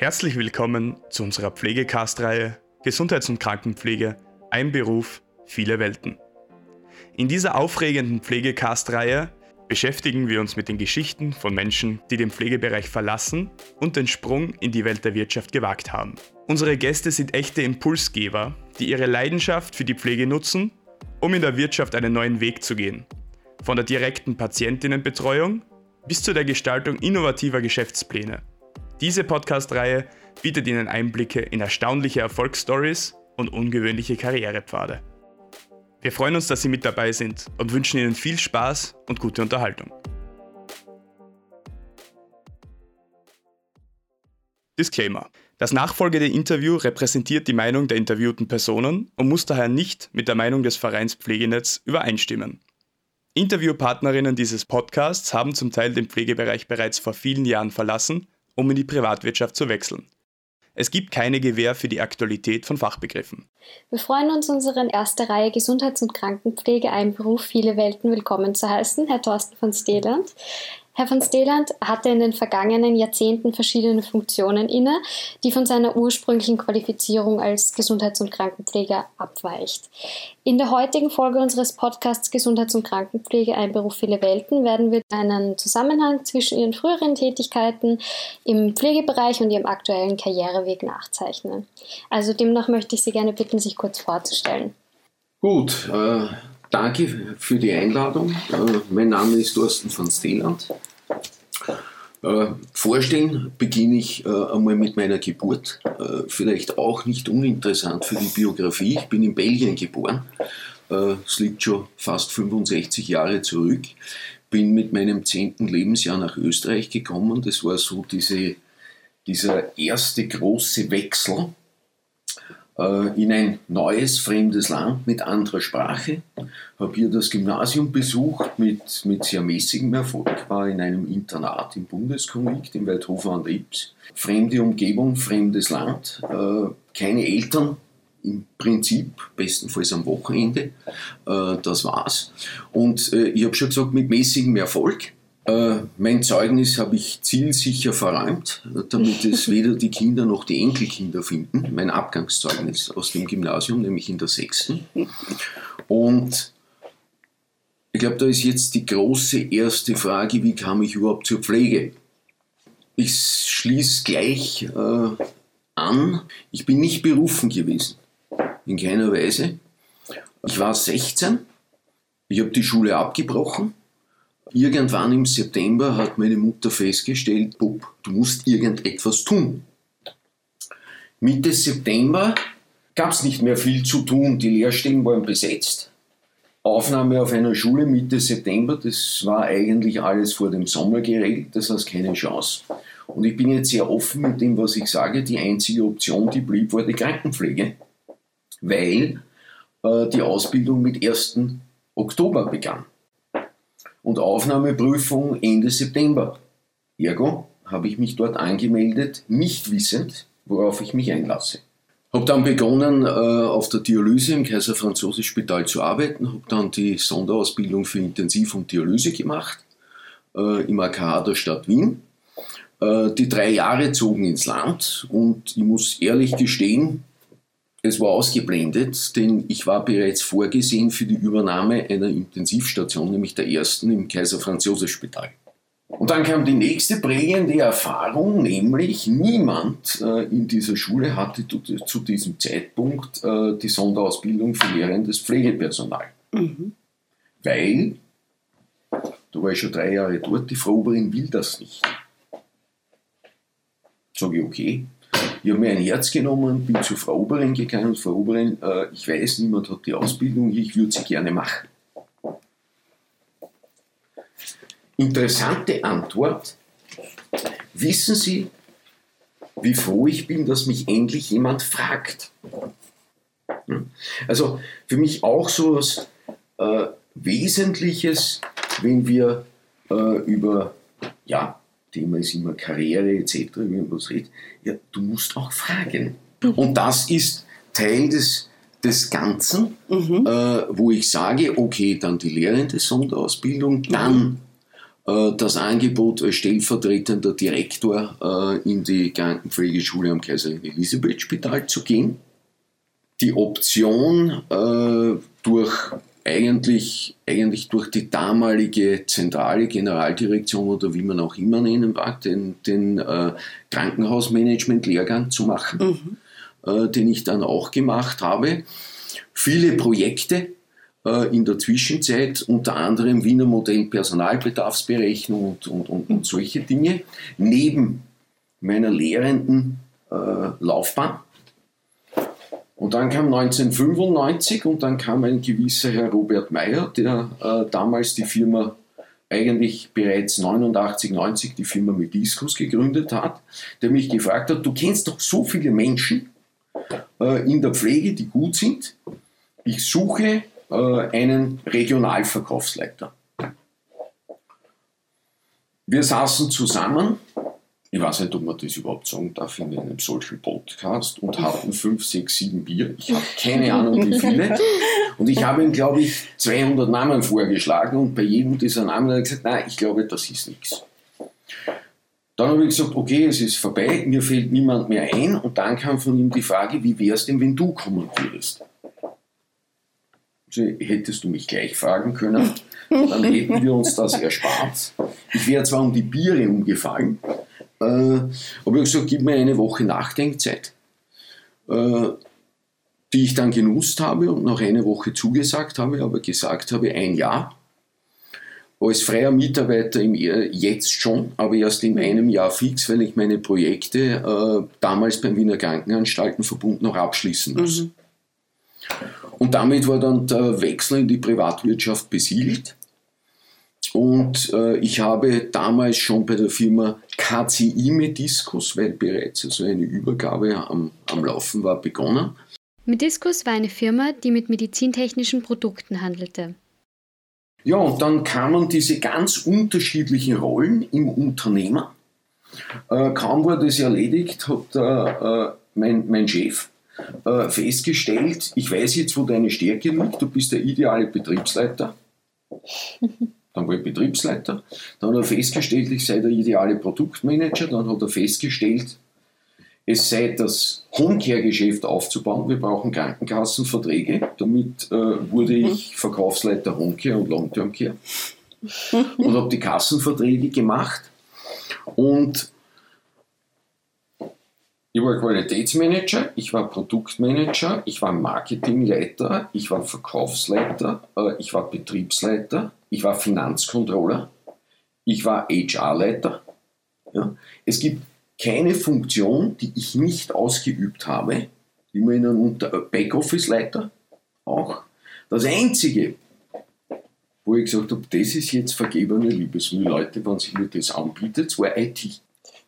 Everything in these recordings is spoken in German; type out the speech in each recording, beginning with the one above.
Herzlich willkommen zu unserer Pflegecast-Reihe Gesundheits- und Krankenpflege, ein Beruf, viele Welten. In dieser aufregenden Pflegecast-Reihe beschäftigen wir uns mit den Geschichten von Menschen, die den Pflegebereich verlassen und den Sprung in die Welt der Wirtschaft gewagt haben. Unsere Gäste sind echte Impulsgeber, die ihre Leidenschaft für die Pflege nutzen, um in der Wirtschaft einen neuen Weg zu gehen. Von der direkten Patientinnenbetreuung bis zu der Gestaltung innovativer Geschäftspläne. Diese Podcast-Reihe bietet Ihnen Einblicke in erstaunliche Erfolgsstories und ungewöhnliche Karrierepfade. Wir freuen uns, dass Sie mit dabei sind und wünschen Ihnen viel Spaß und gute Unterhaltung. Disclaimer. Das nachfolgende Interview repräsentiert die Meinung der interviewten Personen und muss daher nicht mit der Meinung des Vereins Pflegenetz übereinstimmen. Interviewpartnerinnen dieses Podcasts haben zum Teil den Pflegebereich bereits vor vielen Jahren verlassen um in die Privatwirtschaft zu wechseln. Es gibt keine Gewähr für die Aktualität von Fachbegriffen. Wir freuen uns, unseren erste Reihe Gesundheits- und Krankenpflege, ein Beruf, viele Welten willkommen zu heißen, Herr Thorsten von Steland. Herr von Steland hatte in den vergangenen Jahrzehnten verschiedene Funktionen inne, die von seiner ursprünglichen Qualifizierung als Gesundheits- und Krankenpfleger abweicht. In der heutigen Folge unseres Podcasts Gesundheits- und Krankenpflege ein Beruf viele Welten werden wir einen Zusammenhang zwischen Ihren früheren Tätigkeiten im Pflegebereich und Ihrem aktuellen Karriereweg nachzeichnen. Also demnach möchte ich Sie gerne bitten, sich kurz vorzustellen. Gut, äh, Danke für die Einladung. Äh, mein Name ist Thorsten von Steland. Äh, vorstellen beginne ich äh, einmal mit meiner Geburt. Vielleicht auch nicht uninteressant für die Biografie. Ich bin in Belgien geboren. Es liegt schon fast 65 Jahre zurück. Bin mit meinem zehnten Lebensjahr nach Österreich gekommen. Das war so diese, dieser erste große Wechsel äh, in ein neues, fremdes Land mit anderer Sprache. Habe hier das Gymnasium besucht mit, mit sehr mäßigem Erfolg, war in einem Internat im Bundeskonvikt in Waldhofer an der Ips. Fremde Umgebung, fremdes Land, äh, keine Eltern, im Prinzip, bestenfalls am Wochenende. Äh, das war's. Und ich habe schon gesagt, mit mäßigem Erfolg. Äh, mein Zeugnis habe ich zielsicher verräumt, damit es weder die Kinder noch die Enkelkinder finden. Mein Abgangszeugnis aus dem Gymnasium, nämlich in der sechsten. Und ich glaube, da ist jetzt die große erste Frage, wie kam ich überhaupt zur Pflege? Ich schließe gleich äh, an, ich bin nicht berufen gewesen, in keiner Weise. Ich war 16, ich habe die Schule abgebrochen Irgendwann im September hat meine Mutter festgestellt, Bub, du musst irgendetwas tun. Mitte September gab es nicht mehr viel zu tun, die Lehrstellen waren besetzt. Aufnahme auf einer Schule Mitte September, das war eigentlich alles vor dem Sommer geregelt, das heißt keine Chance. Und ich bin jetzt sehr offen mit dem, was ich sage. Die einzige Option, die blieb, war die Krankenpflege, weil äh, die Ausbildung mit 1. Oktober begann und Aufnahmeprüfung Ende September. Ergo habe ich mich dort angemeldet, nicht wissend, worauf ich mich einlasse. Habe dann begonnen, äh, auf der Dialyse im Kaiser Franzose Spital zu arbeiten, habe dann die Sonderausbildung für Intensiv- und Dialyse gemacht äh, im AKH der Stadt Wien. Äh, die drei Jahre zogen ins Land und ich muss ehrlich gestehen, es war ausgeblendet, denn ich war bereits vorgesehen für die Übernahme einer Intensivstation, nämlich der ersten im Kaiser Franz Josef Spital. Und dann kam die nächste prägende Erfahrung, nämlich niemand äh, in dieser Schule hatte zu, diesem Zeitpunkt äh, die Sonderausbildung für lehrendes Pflegepersonal. Mhm. Weil, da war ich schon drei Jahre dort, die Frau Oberin will das nicht. Sage ich, okay, ich habe mir ein Herz genommen, bin zu Frau Oberin gegangen Frau Oberin, äh, ich weiß, niemand hat die Ausbildung, ich würde sie gerne machen. Interessante Antwort. Wissen Sie, wie froh ich bin, dass mich endlich jemand fragt? Also für mich auch so etwas äh, Wesentliches, wenn wir äh, über ja, Thema ist immer Karriere etc., wenn man was redet, ja, du musst auch fragen. Mhm. Und das ist Teil des, des Ganzen, mhm. äh, wo ich sage, okay, dann die lehrende Sonderausbildung, dann äh, äh, das Angebot als stellvertretender Direktor äh, in die Krankenpflegeschule am Kaiserin Elisabeth Spital zu gehen. Die Option äh, durch eigentlich, eigentlich durch die damalige zentrale Generaldirektion oder wie man auch immer nennen mag, den, den äh, Krankenhausmanagement-Lehrgang zu machen, mhm. äh, den ich dann auch gemacht habe. Viele Projekte, äh, in der Zwischenzeit, unter anderem Wiener Modell Personalbedarfsberechnung und, und, und, und solche Dinge, neben meiner lehrenden äh, Laufbahn. Und dann kam 1995 und dann kam ein gewisser Herr Robert Meyer, der äh, damals die Firma eigentlich bereits 89, 90 die Firma Mediscus gegründet hat, der mich gefragt hat, du kennst doch so viele Menschen äh, in der Pflege, die gut sind. Ich suche äh, einen Regionalverkaufsleiter. Wir saßen zusammen, ich weiß nicht, ob man das überhaupt sagen darf in einem solchen Podcast, und hatten fünf, sechs, sieben Bier. Ich habe keine Ahnung, wie viele. Und ich habe ihm, glaube ich, 200 Namen vorgeschlagen und bei jedem dieser Namen hat er gesagt, nein, ich glaube, das ist nichts. Dann habe ich gesagt, okay, es ist vorbei, mir fällt niemand mehr ein. Und dann kam von ihm die Frage, wie wäre es denn, wenn du kommen würdest? hättest du mich gleich fragen können, dann hätten wir uns das erspart. Ich wäre zwar um die Biere umgefallen, äh, aber ich habe gesagt, gib mir eine Woche Nachdenkzeit, äh, die ich dann genutzt habe und nach einer Woche zugesagt habe, aber gesagt habe, ein Jahr. Als freier Mitarbeiter im, jetzt schon, aber erst in einem Jahr fix, weil ich meine Projekte äh, damals beim Wiener Krankenanstaltenverbund noch abschließen muss. Mhm. Und damit war dann der Wechsel in die Privatwirtschaft besiegelt. Und äh, ich habe damals schon bei der Firma KCI Mediscus, weil bereits also eine Übergabe am, am Laufen war, begonnen. Mediscus war eine Firma, die mit medizintechnischen Produkten handelte. Ja, und dann kamen diese ganz unterschiedlichen Rollen im Unternehmer. Äh, kaum war das erledigt, hat äh, mein, mein Chef äh, festgestellt, ich weiß jetzt, wo deine Stärke liegt, du bist der ideale Betriebsleiter. Dann war ich Betriebsleiter. Dann hat er festgestellt, ich sei der ideale Produktmanager. Dann hat er festgestellt, es sei das Homecare-Geschäft aufzubauen. Wir brauchen Krankenkassenverträge. Damit äh, wurde ich Verkaufsleiter Homecare und Long-Term Care. und habe die Kassenverträge gemacht. Und ich war Qualitätsmanager, ich war Produktmanager, ich war Marketingleiter, ich war Verkaufsleiter, äh, ich war Betriebsleiter, ich war Finanzcontroller, ich war HR-Leiter. Ja. Es gibt keine Funktion, die ich nicht ausgeübt habe, immer in einem Backoffice-Leiter auch. Das Einzige, wo ich gesagt habe, das ist jetzt vergebene Liebesmüh, Leute, wenn sich mir das anbietet, war IT.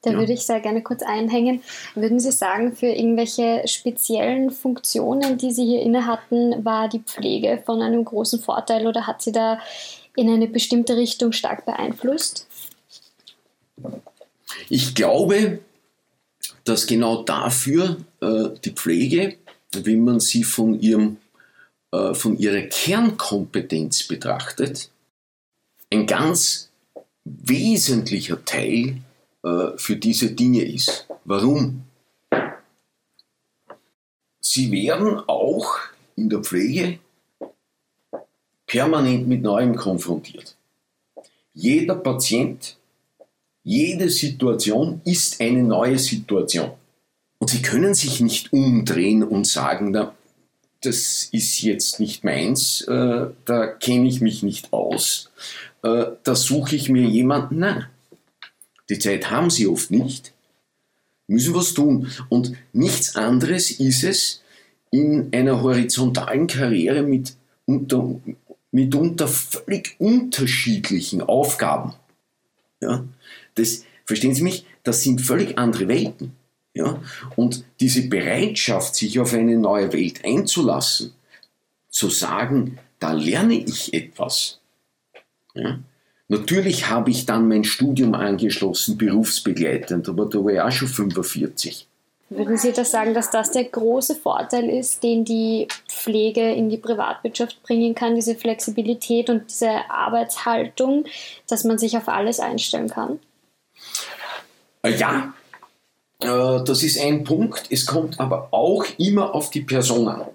Da ja. würde ich sehr gerne kurz einhängen. Würden Sie sagen, für irgendwelche speziellen Funktionen, die Sie hier inne hatten, war die Pflege von einem großen Vorteil oder hat Sie da in eine bestimmte Richtung stark beeinflusst? Ich glaube, dass genau dafür äh, die Pflege, wenn man sie von, ihrem, äh, von ihrer Kernkompetenz betrachtet, ein ganz wesentlicher Teil äh, für diese Dinge ist. Warum? Sie werden auch in der Pflege permanent mit Neuem konfrontiert. Jeder Patient, jede Situation ist eine neue Situation. Und Sie können sich nicht umdrehen und sagen, das ist jetzt nicht meins, äh, da kenne ich mich nicht aus, äh, da suche ich mir jemanden. Nein, die Zeit haben sie oft nicht. Müssen was tun. Und nichts anderes ist es in einer horizontalen Karriere mit unter, mitunter völlig unterschiedlichen Aufgaben. Ja, das, verstehen Sie mich? Das sind völlig andere Welten. Ja? Und diese Bereitschaft, sich auf eine neue Welt einzulassen, zu sagen, da lerne ich etwas, ja? Natürlich habe ich dann mein Studium angeschlossen, berufsbegleitend, aber da war ich auch schon 45. Würden Sie das sagen, dass das der große Vorteil ist, den die Pflege in die Privatwirtschaft bringen kann, diese Flexibilität und diese Arbeitshaltung, dass man sich auf alles einstellen kann? Äh, ja, äh, das ist ein Punkt. Es kommt aber auch immer auf die Person an.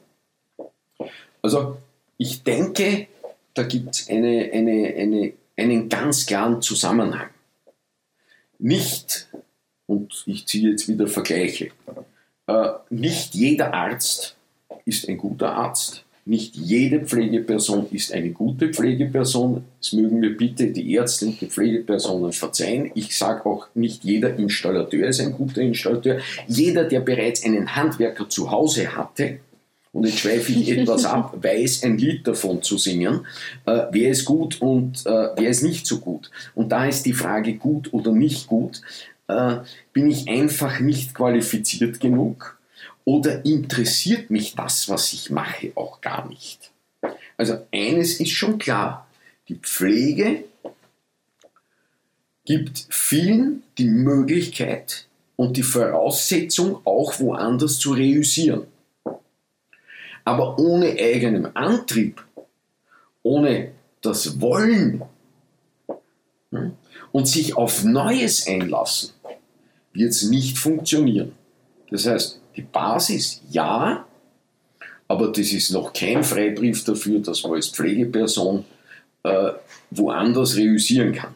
Also ich denke, da gibt es eine, eine, eine, einen ganz klaren Zusammenhang. Nicht, und ich ziehe jetzt wieder Vergleiche, äh, nicht jeder Arzt ist ein guter Arzt, nicht jede Pflegeperson ist eine gute Pflegeperson. Es mögen mir bitte die Ärzte und die Pflegepersonen verzeihen. Ich sage auch, nicht jeder Installateur ist ein guter Installateur. Jeder, der bereits einen Handwerker zu Hause hatte, und jetzt schweife ich etwas ab, weiß ein Lied davon zu singen, äh, wer ist gut und äh, wer ist nicht so gut. Und da ist die Frage gut oder nicht gut, äh, bin ich einfach nicht qualifiziert genug oder interessiert mich das, was ich mache, auch gar nicht. Also eines ist schon klar, die Pflege gibt vielen die Möglichkeit und die Voraussetzung, auch woanders zu reüssieren. Aber ohne eigenen Antrieb, ohne das Wollen hm, und sich auf Neues einlassen, wird es nicht funktionieren. Das heißt, die Basis ja, aber das ist noch kein Freibrief dafür, dass man als Pflegeperson äh, woanders reüssieren kann.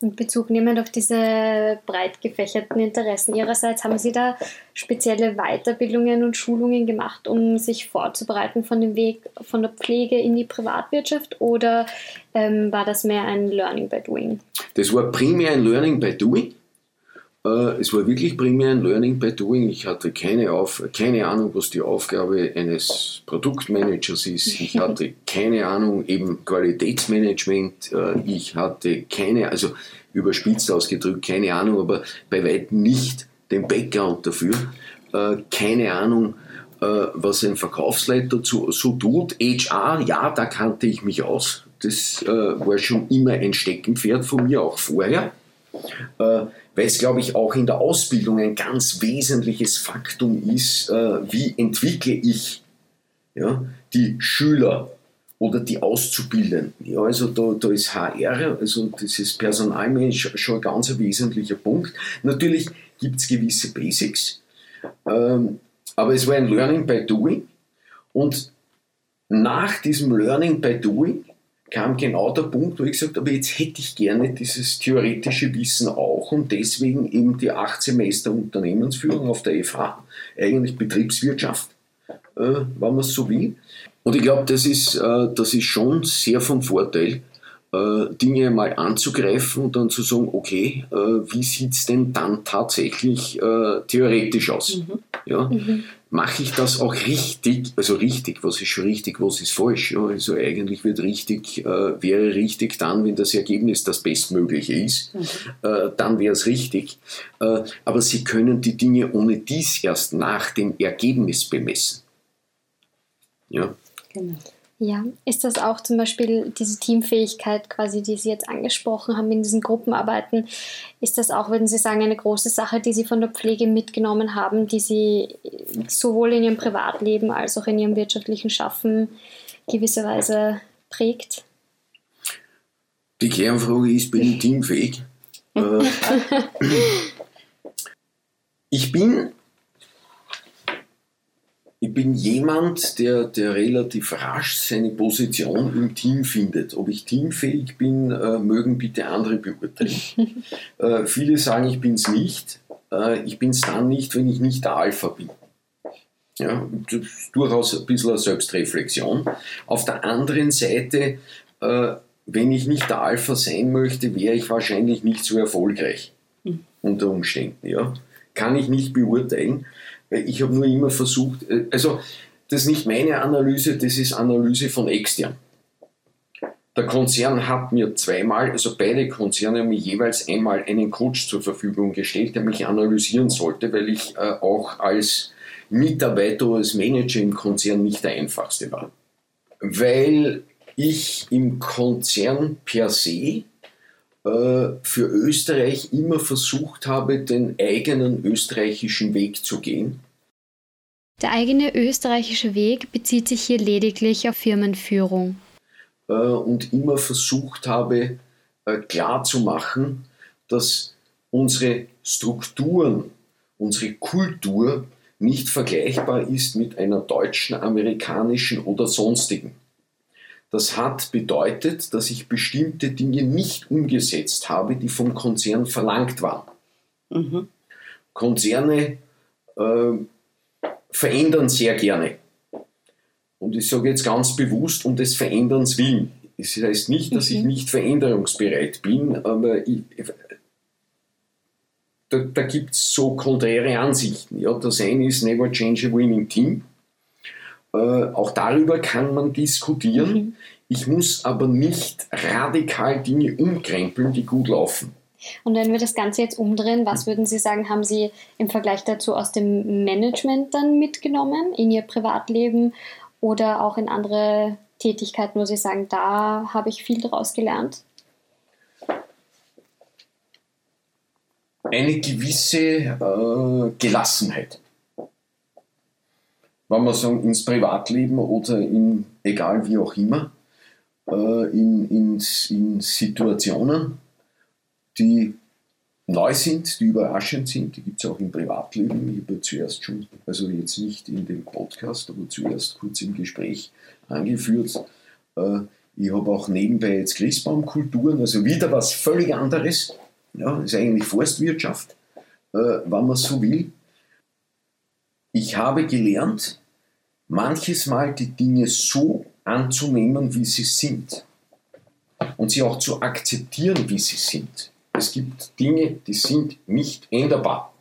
Und Bezug nehmend auf diese breit gefächerten Interessen Ihrerseits, haben Sie da spezielle Weiterbildungen und Schulungen gemacht, um sich vorzubereiten von dem Weg von der Pflege in die Privatwirtschaft oder ähm, war das mehr ein Learning by Doing? Das war primär ein Learning by Doing. Äh, es war wirklich primär ein Learning by Doing. Ich hatte keine, Auf keine Ahnung, was die Aufgabe eines Produktmanagers ist. Ich hatte keine Ahnung, eben Qualitätsmanagement. Äh, ich hatte keine, also überspitzt ausgedrückt, keine Ahnung, aber bei weitem nicht den Background dafür. Äh, keine Ahnung, was ein Verkaufsleiter so tut. HR, ja, da kannte ich mich aus. Das war schon immer ein Steckenpferd von mir, auch vorher weil es, glaube ich, auch in der Ausbildung ein ganz wesentliches Faktum ist, äh, wie entwickle ich ja, die Schüler oder die Auszubildenden. Ja, also da, da ist HR, also dieses Personalmanagement schon ein ganz wesentlicher Punkt. Natürlich gibt es gewisse Basics, ähm, aber es war ein Learning by Doing und nach diesem Learning by Doing kam genau der Punkt, wo ich gesagt habe, jetzt hätte ich gerne dieses theoretische Wissen auch und deswegen eben die acht Semester Unternehmensführung auf der FH, eigentlich Betriebswirtschaft, äh, wenn man es so will. Und ich glaube, das, ist, äh, das ist schon sehr von Vorteil, äh, Dinge mal anzugreifen und dann zu sagen, okay, wie sieht es denn dann tatsächlich theoretisch aus? Mhm. Ja? Mhm. Mache ich das auch richtig, also richtig, was ist schon richtig, was ist falsch? Ja? Also eigentlich wird richtig, äh, wäre richtig dann, wenn das Ergebnis das Bestmögliche ist, mhm. Äh, dann wäre es richtig. Äh, aber Sie können die Dinge ohne dies erst nach dem Ergebnis bemessen. Ja. Genau. Ja, ist das auch zum Beispiel diese Teamfähigkeit quasi, die Sie jetzt angesprochen haben in diesen Gruppenarbeiten, ist das auch, würden Sie sagen, eine große Sache, die Sie von der Pflege mitgenommen haben, die Sie sowohl in Ihrem Privatleben als auch in Ihrem wirtschaftlichen Schaffen gewisserweise prägt? Die Kernfrage ist, bin ich teamfähig? Äh, ich bin ich bin jemand, der, der relativ rasch seine Position im Team findet. Ob ich teamfähig bin, äh, mögen bitte andere beurteilen. äh, viele sagen, ich bin es nicht. Äh, ich bin es dann nicht, wenn ich nicht der Alpha bin. Ja, das ist durchaus ein bisschen eine Selbstreflexion. Auf der anderen Seite, äh, wenn ich nicht der Alpha sein möchte, wäre ich wahrscheinlich nicht so erfolgreich mhm. unter Umständen. Ja? Kann ich nicht beurteilen. Ich habe nur immer versucht, äh, also das ist nicht meine Analyse, das ist Analyse von extern. Der Konzern hat mir zweimal, also beide Konzerne haben mir jeweils einmal einen Coach zur Verfügung gestellt, der mich analysieren sollte, weil ich äh, auch als Mitarbeiter oder als Manager im Konzern nicht der einfachste war. Weil ich im Konzern per se für Österreich immer versucht habe, den eigenen österreichischen Weg zu gehen. Der eigene österreichische Weg bezieht sich hier lediglich auf Firmenführung. Äh, und immer versucht habe, äh, klarzumachen, dass unsere Strukturen, unsere Kultur nicht vergleichbar ist mit einer deutschen, amerikanischen oder sonstigen. Das hat bedeutet, dass ich bestimmte Dinge nicht umgesetzt habe, die vom Konzern verlangt waren. Mhm. Konzerne äh, verändern sehr gerne. Und ich sage jetzt ganz bewusst um des Veränderns willen. Es heißt nicht, dass ich mhm. nicht veränderungsbereit bin, aber ich, da, da gibt es so konträre Ansichten. Ja, das eine ist Never Change a Winning Team. Äh, auch darüber kann man diskutieren. Mhm. Ich muss aber nicht radikal Dinge umkrempeln, die gut laufen. Und wenn wir das Ganze jetzt umdrehen, was würden Sie sagen, haben Sie im Vergleich dazu aus dem Management dann mitgenommen, in Ihr Privatleben oder auch in andere Tätigkeiten, wo Sie sagen, da habe ich viel daraus gelernt? Eine gewisse äh, Gelassenheit wenn wir sagen, ins Privatleben oder in, egal wie auch immer, äh, in, in, in Situationen, die neu sind, die überraschend sind, die gibt es auch im Privatleben. Ich habe zuerst schon, also jetzt nicht in dem Podcast, aber zuerst kurz im Gespräch angeführt. Äh, ich habe auch nebenbei jetzt Christbaumkulturen, also wieder was völlig anderes. Ja, ist eigentlich Forstwirtschaft, äh, wenn man so will. Ich habe gelernt, manches Mal die Dinge so anzunehmen, wie sie sind. Und sie auch zu akzeptieren, wie sie sind. Es gibt Dinge, die sind nicht änderbar.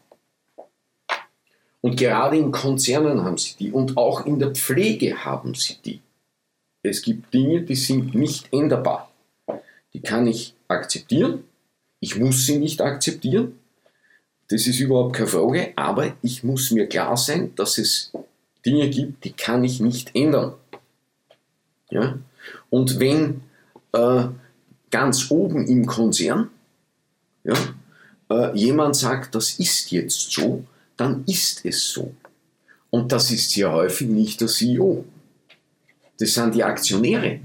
Und gerade in Konzernen haben sie die und auch in der Pflege haben sie die. Es gibt Dinge, die sind nicht änderbar. Die kann ich akzeptieren. Ich muss sie nicht akzeptieren. Das ist überhaupt keine Frage, aber ich muss mir klar sein, dass es Dinge gibt, die kann ich nicht ändern. Ja? Und wenn äh, ganz oben im Konzern ja, äh, jemand sagt, das ist jetzt so, dann ist es so. Und das ist sehr häufig nicht der CEO. Das sind die Aktionäre.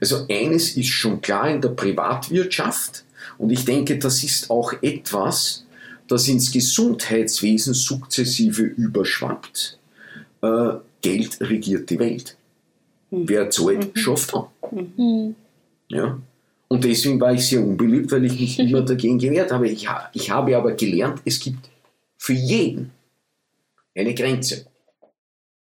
Also eines ist schon klar in der Privatwirtschaft und ich denke, das ist auch etwas, das ins Gesundheitswesen sukzessive überschwappt. Äh, Geld regiert die Welt. Mhm. Wer zahlt, mhm. schafft an. Mhm. Ja? Und deswegen war ich sehr unbeliebt, weil ich mich immer dagegen gewehrt habe. Ich, ich habe aber gelernt, es gibt für jeden eine Grenze.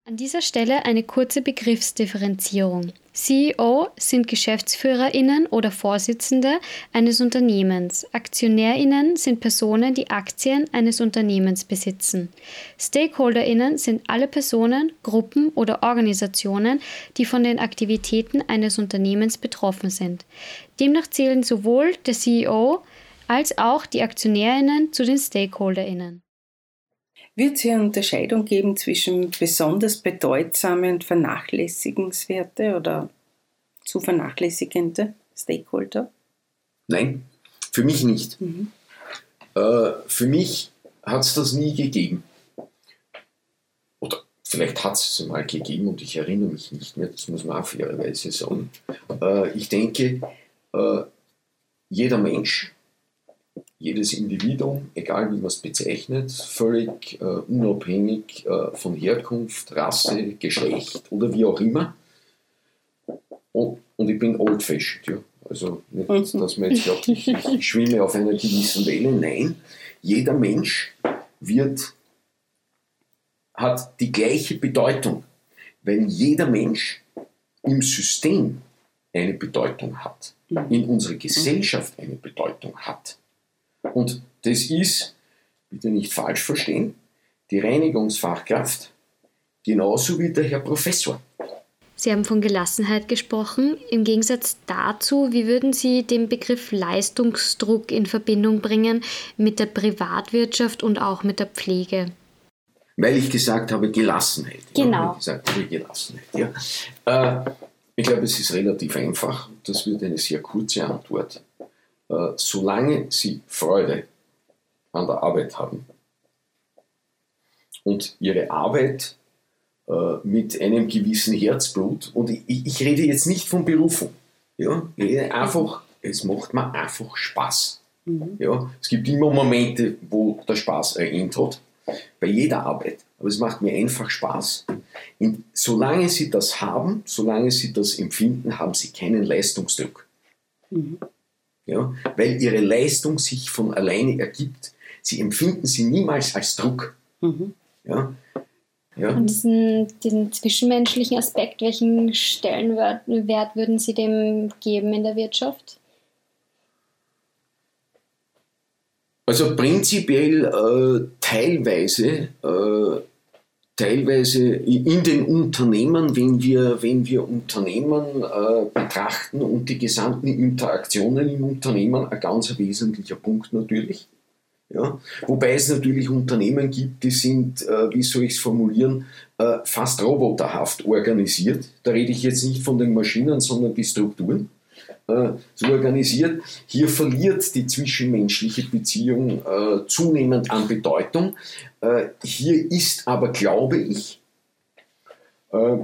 An dieser Stelle eine kurze Begriffsdifferenzierung. CEO sind Geschäftsführerinnen oder Vorsitzende eines Unternehmens. Aktionärinnen sind Personen, die Aktien eines Unternehmens besitzen. Stakeholderinnen sind alle Personen, Gruppen oder Organisationen, die von den Aktivitäten eines Unternehmens betroffen sind. Demnach zählen sowohl der CEO als auch die Aktionärinnen zu den Stakeholderinnen. Wird es hier eine Unterscheidung geben zwischen besonders bedeutsame und vernachlässigenswerte oder zu vernachlässigende Stakeholder? Nein, für mich nicht. Mhm. Äh, für mich hat es das nie gegeben. Oder vielleicht hat es es mal gegeben und ich erinnere mich nicht mehr, das muss man auch fairerweise sagen. Äh, ich denke, äh, jeder Mensch jedes Individuum, egal wie man es bezeichnet, völlig äh, unabhängig äh, von Herkunft, Rasse, Geschlecht oder wie auch immer. Und, und ich bin old-fashioned, ja. Also nicht, mhm. dass man jetzt glaubt, ich, ich schwimme auf einer gewissen Welle. Nein, jeder Mensch wird, hat die gleiche Bedeutung, weil jeder Mensch im System eine Bedeutung hat, mhm. in unserer Gesellschaft eine Bedeutung hat. Und das ist, bitte nicht falsch verstehen, die Reinigungsfachkraft genauso wie der Herr Professor. Sie haben von Gelassenheit gesprochen. Im Gegensatz dazu, wie würden Sie den Begriff Leistungsdruck in Verbindung bringen mit der Privatwirtschaft und auch mit der Pflege? Weil ich gesagt habe Gelassenheit. Genau. Ich gesagt habe Gelassenheit. Ja. Äh, ich glaube, es ist relativ einfach. Das wird eine sehr kurze Antwort. Äh, solange sie Freude an der Arbeit haben und ihre Arbeit äh, mit einem gewissen Herzblut, und ich, ich, rede jetzt nicht von Berufung, ja, ich rede einfach, es macht mir einfach Spaß. Mhm. Ja, es gibt immer Momente, wo der Spaß ein End hat, bei jeder Arbeit. Aber es macht mir einfach Spaß. Und solange Sie das haben, solange Sie das empfinden, haben Sie keinen Leistungsdruck. Mhm. Ja, weil Ihre Leistung sich von alleine ergibt. Sie empfinden sie niemals als Druck. Mhm. Ja, ja. Und diesen, diesen zwischenmenschlichen Aspekt, welchen Stellenwert würden Sie dem geben in der Wirtschaft? Also prinzipiell äh, teilweise, äh, teilweise in den Unternehmen, wenn wir, wenn wir Unternehmen äh, betrachten und die gesamten Interaktionen im Unternehmen, ein ganz wesentlicher Punkt natürlich. Ja? Wobei es natürlich Unternehmen gibt, die sind, äh, wie soll ich es formulieren, äh, fast roboterhaft organisiert. Da rede ich jetzt nicht von den Maschinen, sondern die Strukturen äh, so organisiert. Hier verliert die zwischenmenschliche Beziehung äh, zunehmend an Bedeutung. Äh, hier ist aber, glaube ich, äh,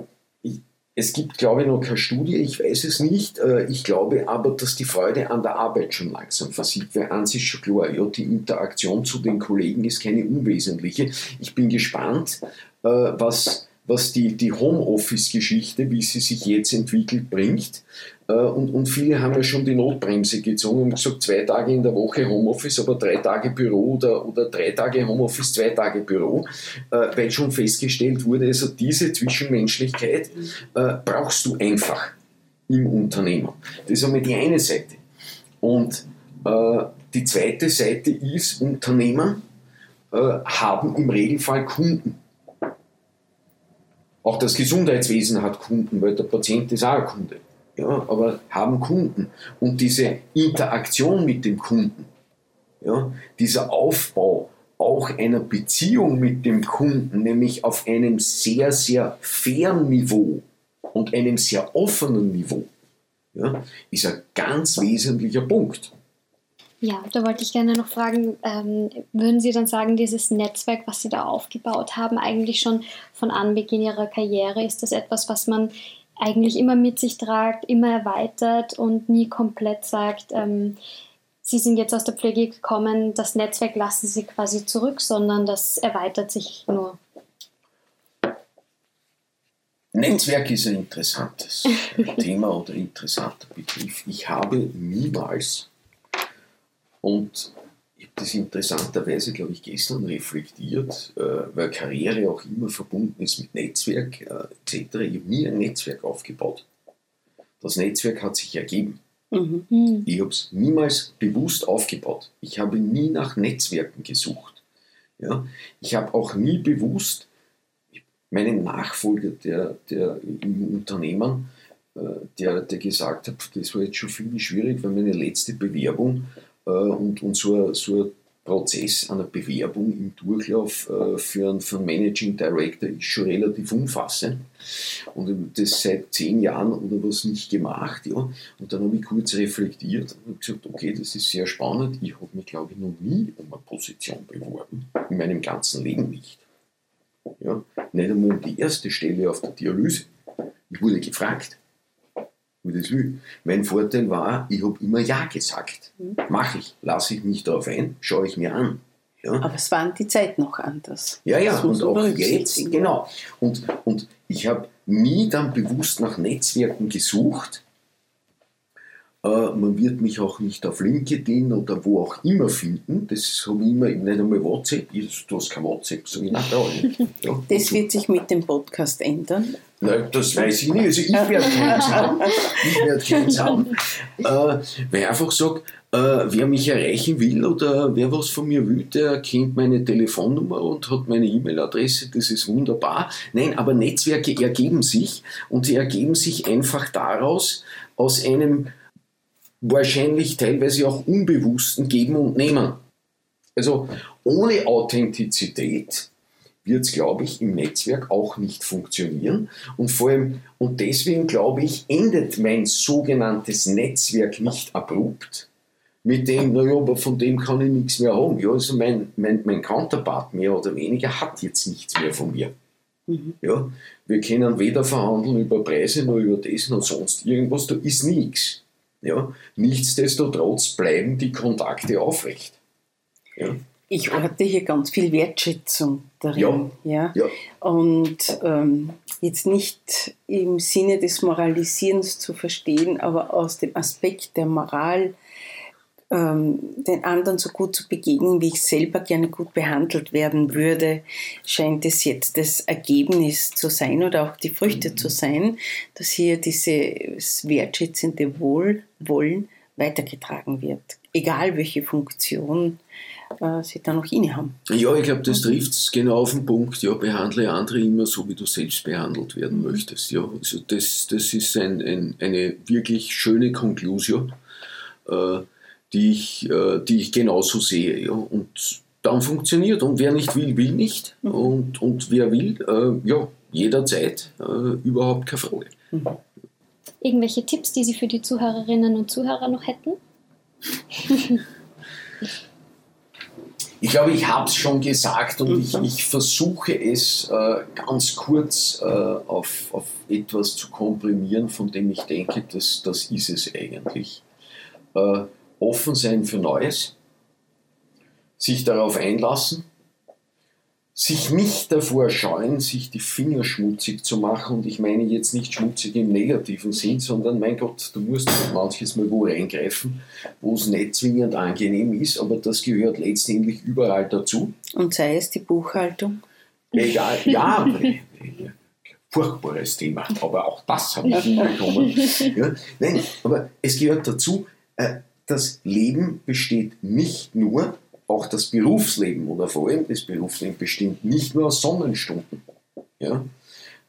es gibt, glaube ich, noch keine Studie, ich weiß es nicht. Äh, ich glaube aber, dass die Freude an der Arbeit schon langsam versiegt, weil an sich schon klar, ja, die Interaktion zu den Kollegen ist keine unwesentliche. Ich bin gespannt, äh, was, was die, die Homeoffice-Geschichte, wie sie sich jetzt entwickelt, bringt. Äh, und, und viele haben ja schon die Notbremse gezogen und gesagt, zwei Tage in der Woche Homeoffice, aber drei Tage Büro oder, oder drei Tage Homeoffice, zwei Tage Büro, äh, weil schon festgestellt wurde, also diese Zwischenmenschlichkeit äh, brauchst du einfach im Unternehmen. Das ist einmal die eine Seite. Und äh, die zweite Seite ist, Unternehmen äh, haben im Regelfall Kunden. Auch das Gesundheitswesen hat Kunden, weil der Patient ist auch ein Kunde ja, aber haben Kunden. Und diese Interaktion mit dem Kunden, ja, dieser Aufbau auch einer Beziehung mit dem Kunden, nämlich auf einem sehr, sehr fairen Niveau und einem sehr offenen Niveau, ja, ist ein ganz wesentlicher Punkt. Ja, da wollte ich gerne noch fragen, ähm, würden Sie dann sagen, dieses Netzwerk, was Sie da aufgebaut haben, eigentlich schon von Anbeginn Ihrer Karriere, ist das etwas, was man eigentlich immer mit sich tragt, immer erweitert und nie komplett sagt, ähm, Sie sind jetzt aus der Pflege gekommen, das Netzwerk lassen Sie quasi zurück, sondern das erweitert sich nur. Netzwerk ist ein interessantes Thema oder interessanter Begriff. Ich habe niemals und ich habe das interessanterweise, glaube ich, gestern reflektiert, äh, weil Karriere auch immer verbunden ist mit Netzwerk äh, etc. Ich habe nie ein Netzwerk aufgebaut. Das Netzwerk hat sich ergeben. Mhm. Ich habe es niemals bewusst aufgebaut. Ich habe nie nach Netzwerken gesucht. Ja? Ich habe auch nie bewusst meinen Nachfolger, der, der im Unternehmen, äh, der, der gesagt hat, das war jetzt schon viel schwierig, weil meine letzte Bewerbung und, und so, ein, so ein Prozess einer Bewerbung im Durchlauf äh, für einen, für einen Managing Director ist schon relativ umfassend. Und das seit zehn Jahren oder was nicht gemacht. Ja. Und dann habe ich kurz reflektiert und gesagt, okay, das ist sehr spannend. Ich habe mich, glaube ich, noch nie um eine Position beworben. In meinem ganzen Leben nicht. Ja. Nicht einmal um die erste Stelle auf der Dialyse. Ich wurde gefragt wie das will. Mein Vorteil war, ich habe immer Ja gesagt. Mhm. Mache ich, lasse ich mich darauf ein, schaue ich mir an. Ja. Aber es waren die Zeit noch anders. Ja, ja, und auch jetzt, genau. Und, und ich habe nie dann bewusst nach Netzwerken gesucht, äh, man wird mich auch nicht auf LinkedIn oder wo auch immer finden. Das habe ich immer, nicht einmal WhatsApp. Du hast kein WhatsApp, so ich, nein, ja. Das wird sich mit dem Podcast ändern. Nein, das weiß ich nicht. Also ich werde keins haben. Ich werde keins haben. Äh, weil ich einfach sage, äh, wer mich erreichen will oder wer was von mir will, der kennt meine Telefonnummer und hat meine E-Mail-Adresse. Das ist wunderbar. Nein, aber Netzwerke ergeben sich und sie ergeben sich einfach daraus, aus einem wahrscheinlich teilweise auch unbewussten Geben und Nehmen. Also ohne Authentizität wird es, glaube ich, im Netzwerk auch nicht funktionieren. Und vor allem, und deswegen glaube ich, endet mein sogenanntes Netzwerk nicht abrupt, mit dem, naja, aber von dem kann ich nichts mehr haben. Ja, also mein, mein, mein Counterpart mehr oder weniger hat jetzt nichts mehr von mir. Mhm. Ja, wir können weder verhandeln über Preise noch über das noch sonst irgendwas, da ist nichts. Ja, nichtsdestotrotz bleiben die Kontakte aufrecht. Ja. Ich orte hier ganz viel Wertschätzung darin. Ja. ja? ja. Und ähm, jetzt nicht im Sinne des Moralisierens zu verstehen, aber aus dem Aspekt der Moral ähm, den anderen so gut zu begegnen, wie ich selber gerne gut behandelt werden würde, scheint es jetzt das Ergebnis zu sein oder auch die Früchte zu sein, dass hier dieses wertschätzende Wohlwollen weitergetragen wird, egal welche Funktion äh, sie dann noch innehaben. Ja, ich glaube, das trifft es genau auf den Punkt. Ja, behandle andere immer so, wie du selbst behandelt werden mhm. möchtest. Ja, also das, das ist ein, ein, eine wirklich schöne Konklusion. Äh, die ich, äh, die ich genauso sehe. Ja. Und dann funktioniert. Und wer nicht will, will nicht. Mhm. Und, und wer will, äh, ja, jederzeit äh, überhaupt keine Frage. Mhm. Irgendwelche Tipps, die Sie für die Zuhörerinnen und Zuhörer noch hätten? ich glaube, ich habe es schon gesagt und mhm. ich, ich, versuche es äh, ganz kurz äh, auf, auf etwas zu komprimieren, von dem ich denke, dass, das ist es eigentlich. Äh, offen sein für Neues, sich darauf einlassen, sich nicht davor scheuen, sich die Finger schmutzig zu machen. Und ich meine jetzt nicht schmutzig im negativen Sinn, sondern mein Gott, du musst manches mal wo reingreifen, wo es nicht zwingend angenehm ist, aber das gehört letztendlich überall dazu. Und sei es die Buchhaltung? Egal, ja, furchtbares Thema, aber auch das habe ich hinbekommen. Ja, nein, aber es gehört dazu, äh, das Leben besteht nicht nur, auch das Berufsleben oder vor allem das Berufsleben besteht nicht nur aus Sonnenstunden. Ja?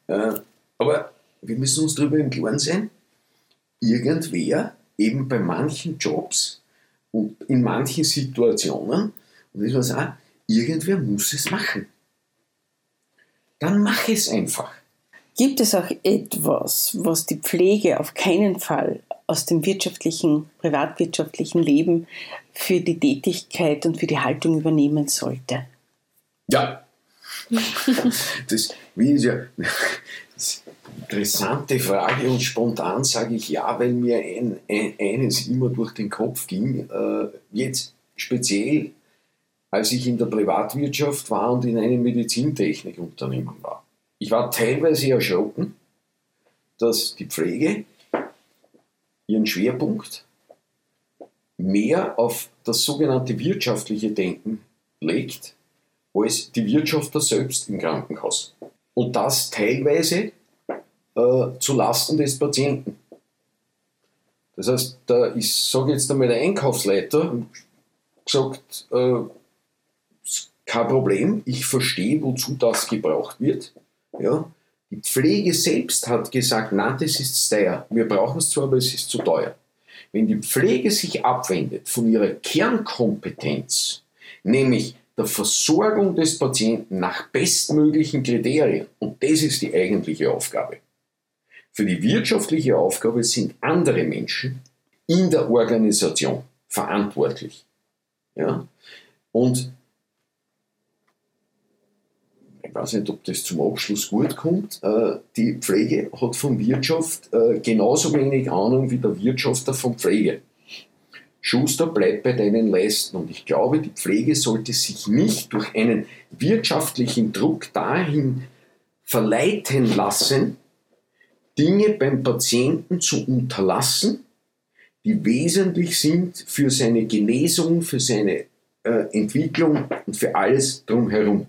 Äh, aber wir müssen uns darüber im Klaren sein, irgendwer eben bei manchen Jobs und in manchen Situationen, und das war auch, irgendwer muss es machen. Dann mach es einfach. Gibt es auch etwas, was die Pflege auf keinen Fall aus dem wirtschaftlichen, privatwirtschaftlichen Leben für die Tätigkeit und für die Haltung übernehmen sollte? Ja. Das, ist ja, interessante Frage und spontan sage ich ja, weil mir ein, ein, eines immer durch den Kopf ging. Äh, jetzt speziell, als ich in der Privatwirtschaft war und in einem Medizintechnikunternehmen war. Ich war teilweise erschrocken, dass die Pflege ihren Schwerpunkt mehr auf das sogenannte wirtschaftliche Denken legt, als die Wirtschafter selbst im Krankenhaus. Und das teilweise äh, zu Lasten des Patienten. Das heißt, da ist, sage jetzt einmal, der Einkaufsleiter gesagt, äh, kein Problem, ich verstehe, wozu das gebraucht wird. Ja, die Pflege selbst hat gesagt, na, das ist teuer. Wir brauchen es zwar, aber es ist zu teuer. Wenn die Pflege sich abwendet von ihrer Kernkompetenz, nämlich der Versorgung des Patienten nach bestmöglichen Kriterien, und das ist die eigentliche Aufgabe. Für die wirtschaftliche Aufgabe sind andere Menschen in der Organisation verantwortlich. Ja? Und ich weiß nicht, ob das zum Abschluss gut kommt, äh, die Pflege hat von Wirtschaft äh, genauso wenig Ahnung wie der Wirtschafter von Pflege. Schuster bleibt bei deinen Leisten und ich glaube, die Pflege sollte sich nicht durch einen wirtschaftlichen Druck dahin verleiten lassen, Dinge beim Patienten zu unterlassen, die wesentlich sind für seine Genesung, für seine äh, Entwicklung und für alles drumherum.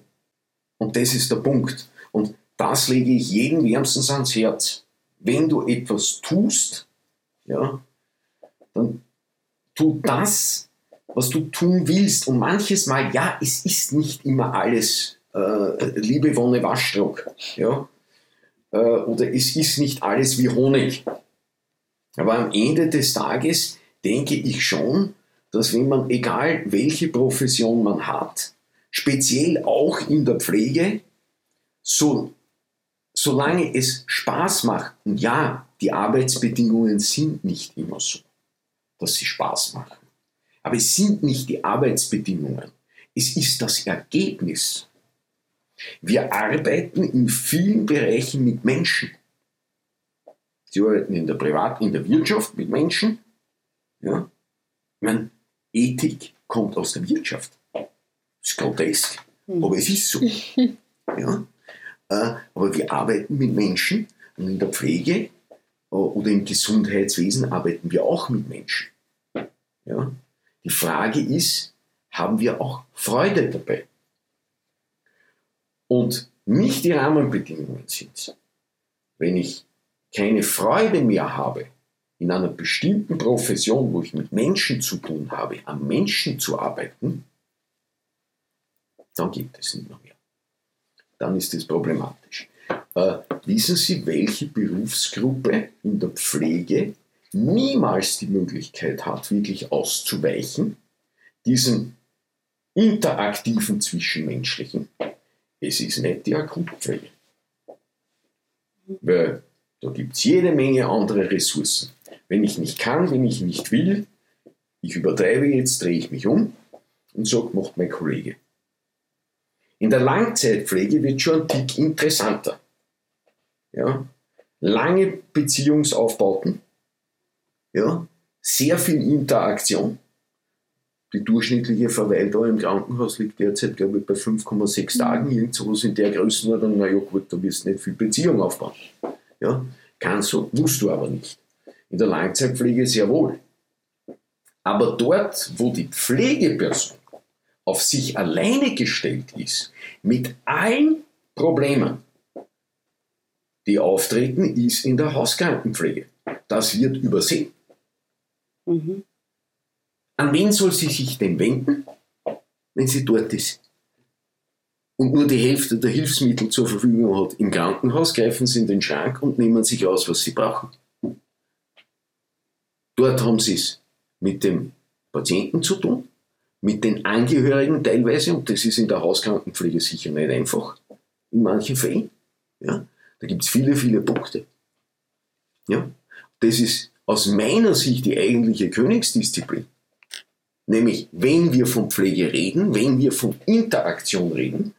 Und das ist der Punkt. Und das lege ich jedem wärmstens ans Herz. Wenn du etwas tust, ja, dann tu das, was du tun willst. Und manches Mal, ja, es ist nicht immer alles äh, Liebe Wonne Waschdruck. Ja? Äh, oder es ist nicht alles wie Honig. Aber am Ende des Tages denke ich schon, dass wenn man, egal welche Profession man hat, speziell auch in der Pflege, so, solange es Spaß macht, und ja, die Arbeitsbedingungen sind nicht immer so, dass sie Spaß machen. Aber es sind nicht die Arbeitsbedingungen. Es ist das Ergebnis. Wir arbeiten in vielen Bereichen mit Menschen. Sie arbeiten in der Privat, in der Wirtschaft mit Menschen. Ja? Meine, Ethik kommt aus der Wirtschaft. Das ist grotesk, mhm. aber es ist so. Ja? Äh, aber wir arbeiten mit Menschen und in der Pflege äh, oder im Gesundheitswesen arbeiten wir auch mit Menschen. Ja? Die Frage ist, haben wir auch Freude dabei? Und nicht die Rahmenbedingungen sind Wenn ich keine Freude mehr habe, in einer bestimmten Profession, wo ich mit Menschen zu tun habe, am Menschen zu arbeiten, dann gibt es nicht mehr. Dann ist es problematisch. Äh, wissen Sie, welche Berufsgruppe in der Pflege niemals die Möglichkeit hat, wirklich auszuweichen, diesen interaktiven Zwischenmenschlichen? Es ist nicht die Akutpflege. Weil da gibt es jede Menge andere Ressourcen. Wenn ich nicht kann, wenn ich nicht will, ich übertreibe jetzt, drehe ich mich um und sage, macht mein Kollege. In der Langzeitpflege wird schon ein Tick interessanter. Ja? Lange Beziehungsaufbauten, ja? sehr viel Interaktion. Die durchschnittliche Verweildauer im Krankenhaus liegt derzeit, glaube ich, bei 5,6 Tagen. Irgendwas in der Größenordnung, naja gut, da wirst du nicht viel Beziehung aufbauen. Ja? Kannst du, musst du aber nicht. In der Langzeitpflege sehr wohl. Aber dort, wo die Pflegeperson auf sich alleine gestellt ist, mit allen Problemen, die auftreten, ist in der Hauskrankenpflege. Das wird übersehen. Mhm. An wen soll sie sich denn wenden, wenn sie dort ist? Und nur die Hälfte der Hilfsmittel zur Verfügung hat im Krankenhaus, greifen sie in den Schrank und nehmen sich aus, was sie brauchen. Dort haben sie es mit dem Patienten zu tun, mit den Angehörigen teilweise, und das ist in der Hauskrankenpflege sicher nicht einfach, in manchen Fällen. Ja? Da gibt es viele, viele Punkte. Ja? Das ist aus meiner Sicht die eigentliche Königsdisziplin. Nämlich, wenn wir von Pflege reden, wenn wir von Interaktion reden,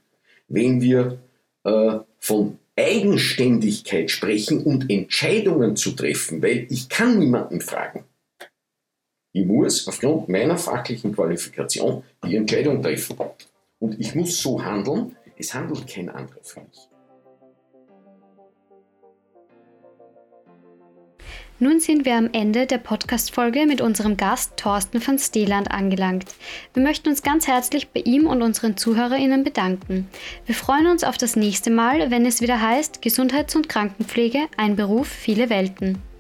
wenn wir äh, von Eigenständigkeit sprechen und Entscheidungen zu treffen, weil ich kann niemanden fragen. Ich muss aufgrund meiner fachlichen Qualifikation die Entscheidung treffen. Und ich muss so handeln, es handelt kein anderer für mich. Nun sind wir am Ende der Podcast-Folge mit unserem Gast Thorsten van Steeland angelangt. Wir möchten uns ganz herzlich bei ihm und unseren ZuhörerInnen bedanken. Wir freuen uns auf das nächste Mal, wenn es wieder heißt Gesundheits- und Krankenpflege, ein Beruf, viele Welten.